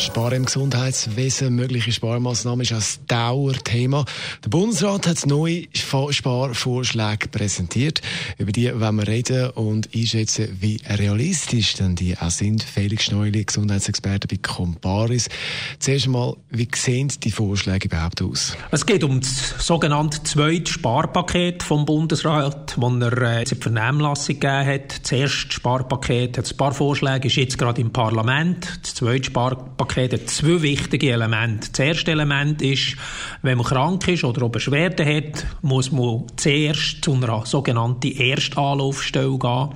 Sparen im Gesundheitswesen, mögliche Sparmaßnahmen ist ein Dauerthema. Der Bundesrat hat neue Sparvorschläge präsentiert. Über die wollen wir reden und einschätzen, wie realistisch denn die auch sind. Felix Schneuli, Gesundheitsexperte bei Comparis. Zuerst einmal, wie sehen die Vorschläge überhaupt aus? Es geht um das sogenannte zweite Sparpaket vom Bundesrat, das er äh, in die Vernehmlassung gegeben hat. Das erste Sparpaket hat ein paar Vorschläge, ist jetzt gerade im Parlament. Das zweite Sparpaket Paket zwei wichtige Elemente. Das erste Element ist, wenn man krank ist oder Beschwerden hat, muss man zuerst zu einer sogenannten Erstanlaufstelle gehen.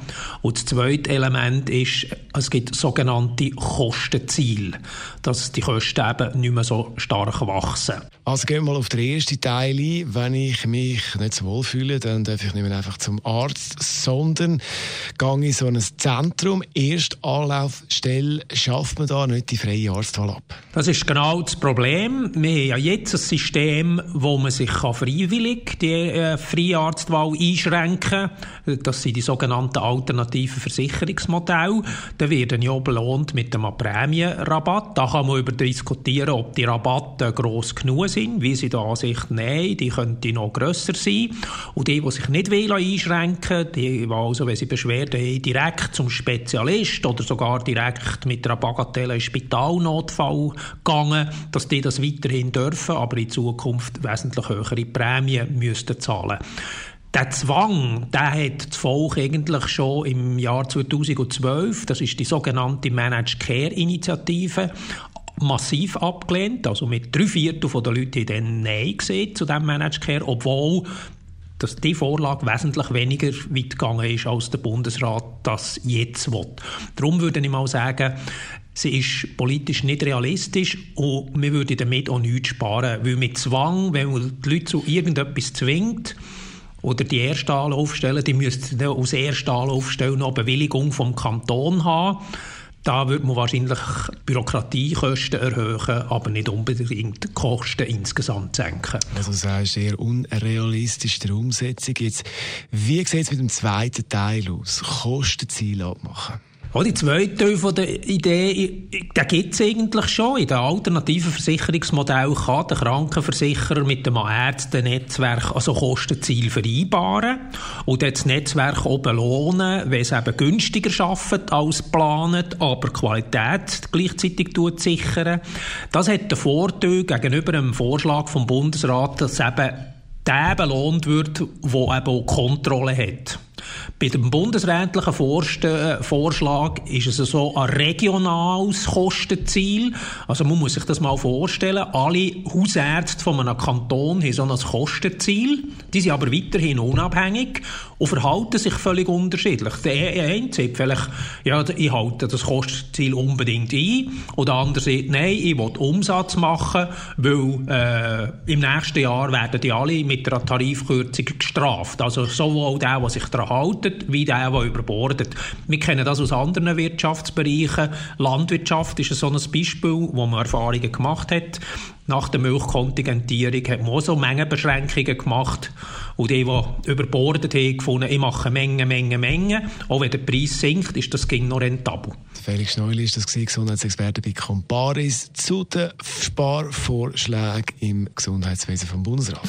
Und das zweite Element ist, es gibt sogenannte Kostenziele, dass die Kosten eben nicht mehr so stark wachsen. Also gehen wir mal auf den ersten Teil ein. Wenn ich mich nicht so wohl fühle, dann darf ich nicht mehr einfach zum Arzt, sondern gehe in so ein Zentrum, Erstanlaufstelle, schafft man da nicht die freie Arztwahl ab? Das ist genau das Problem. Wir haben ja jetzt ein System, wo man sich freiwillig die äh, freie Arztwahl einschränken kann. Das sind die sogenannten alternativen Versicherungsmodelle. Da werden ja belohnt mit einem Prämienrabatt. Da kann man über diskutieren, ob die Rabatte gross genug sind, wie sie der Ansicht nein, die könnten noch grösser sein. Und die, die sich nicht will einschränken die, also, wenn sie Beschwerden haben, direkt zum Spezialist oder sogar direkt mit einer Bagatelle Spitalnotfall gegangen, dass die das weiterhin dürfen, aber in Zukunft wesentlich höhere Prämien müssten zahlen. Der Zwang, der hat das Volk eigentlich schon im Jahr 2012, das ist die sogenannte Managed Care Initiative, massiv abgelehnt. Also mit drei Viertel der Leute haben dann Nein gesehen zu diesem Managed Care, obwohl dass die Vorlage wesentlich weniger weit gegangen ist, als der Bundesrat das jetzt will. Darum würde ich mal sagen, sie ist politisch nicht realistisch und wir würden damit auch nichts sparen, weil mit Zwang, wenn man die Leute zu irgendetwas zwingt, oder die erste Anlaufstelle, die müssten aus erster Anlaufstelle noch Bewilligung vom Kanton haben. Da würde man wahrscheinlich Bürokratiekosten erhöhen, aber nicht unbedingt die Kosten insgesamt senken. Also das heißt eher unrealistisch der Umsetzung. Jetzt, wie sieht es mit dem zweiten Teil aus? Kostenziele abmachen? Oh, die zweite Teil von der Idee, den gibt es eigentlich schon. In den alternativen Versicherungsmodell kann der Krankenversicherer mit dem Ärztennetzwerk also Kostenziel vereinbaren und das Netzwerk auch belohnen, wenn es eben günstiger schafft als geplant, aber Qualität gleichzeitig sichern. Das hat den Vorteil gegenüber dem Vorschlag vom Bundesrat, dass eben der belohnt wird, der eben auch Kontrolle hat. Bei dem bundesrätlichen äh, Vorschlag ist es so ein regionales Kostenziel. Also man muss sich das mal vorstellen. Alle Hausärzte von einem Kanton haben so ein Kostenziel. Die sind aber weiterhin unabhängig und verhalten sich völlig unterschiedlich. Der eine sagt vielleicht, ja, ich halte das Kostenziel unbedingt ein. Und der andere sagt, nein, ich will Umsatz machen, weil äh, im nächsten Jahr werden die alle mit einer Tarifkürzung gestraft. Also sowohl der, der sich daran hält, wie der, der überbordet. Wir kennen das aus anderen Wirtschaftsbereichen. Landwirtschaft ist so ein Beispiel, wo man Erfahrungen gemacht hat. Nach der Milchkontingentierung hat man auch so Mengenbeschränkungen gemacht. Und die, die überbordet haben, gefunden, ich mache Menge, Menge, Menge. Auch wenn der Preis sinkt, ist das ging noch rentabel. Felix Schneuli ist das Gesundheitsexperte bei Comparis zu den Sparvorschlägen im Gesundheitswesen vom Bundesrat.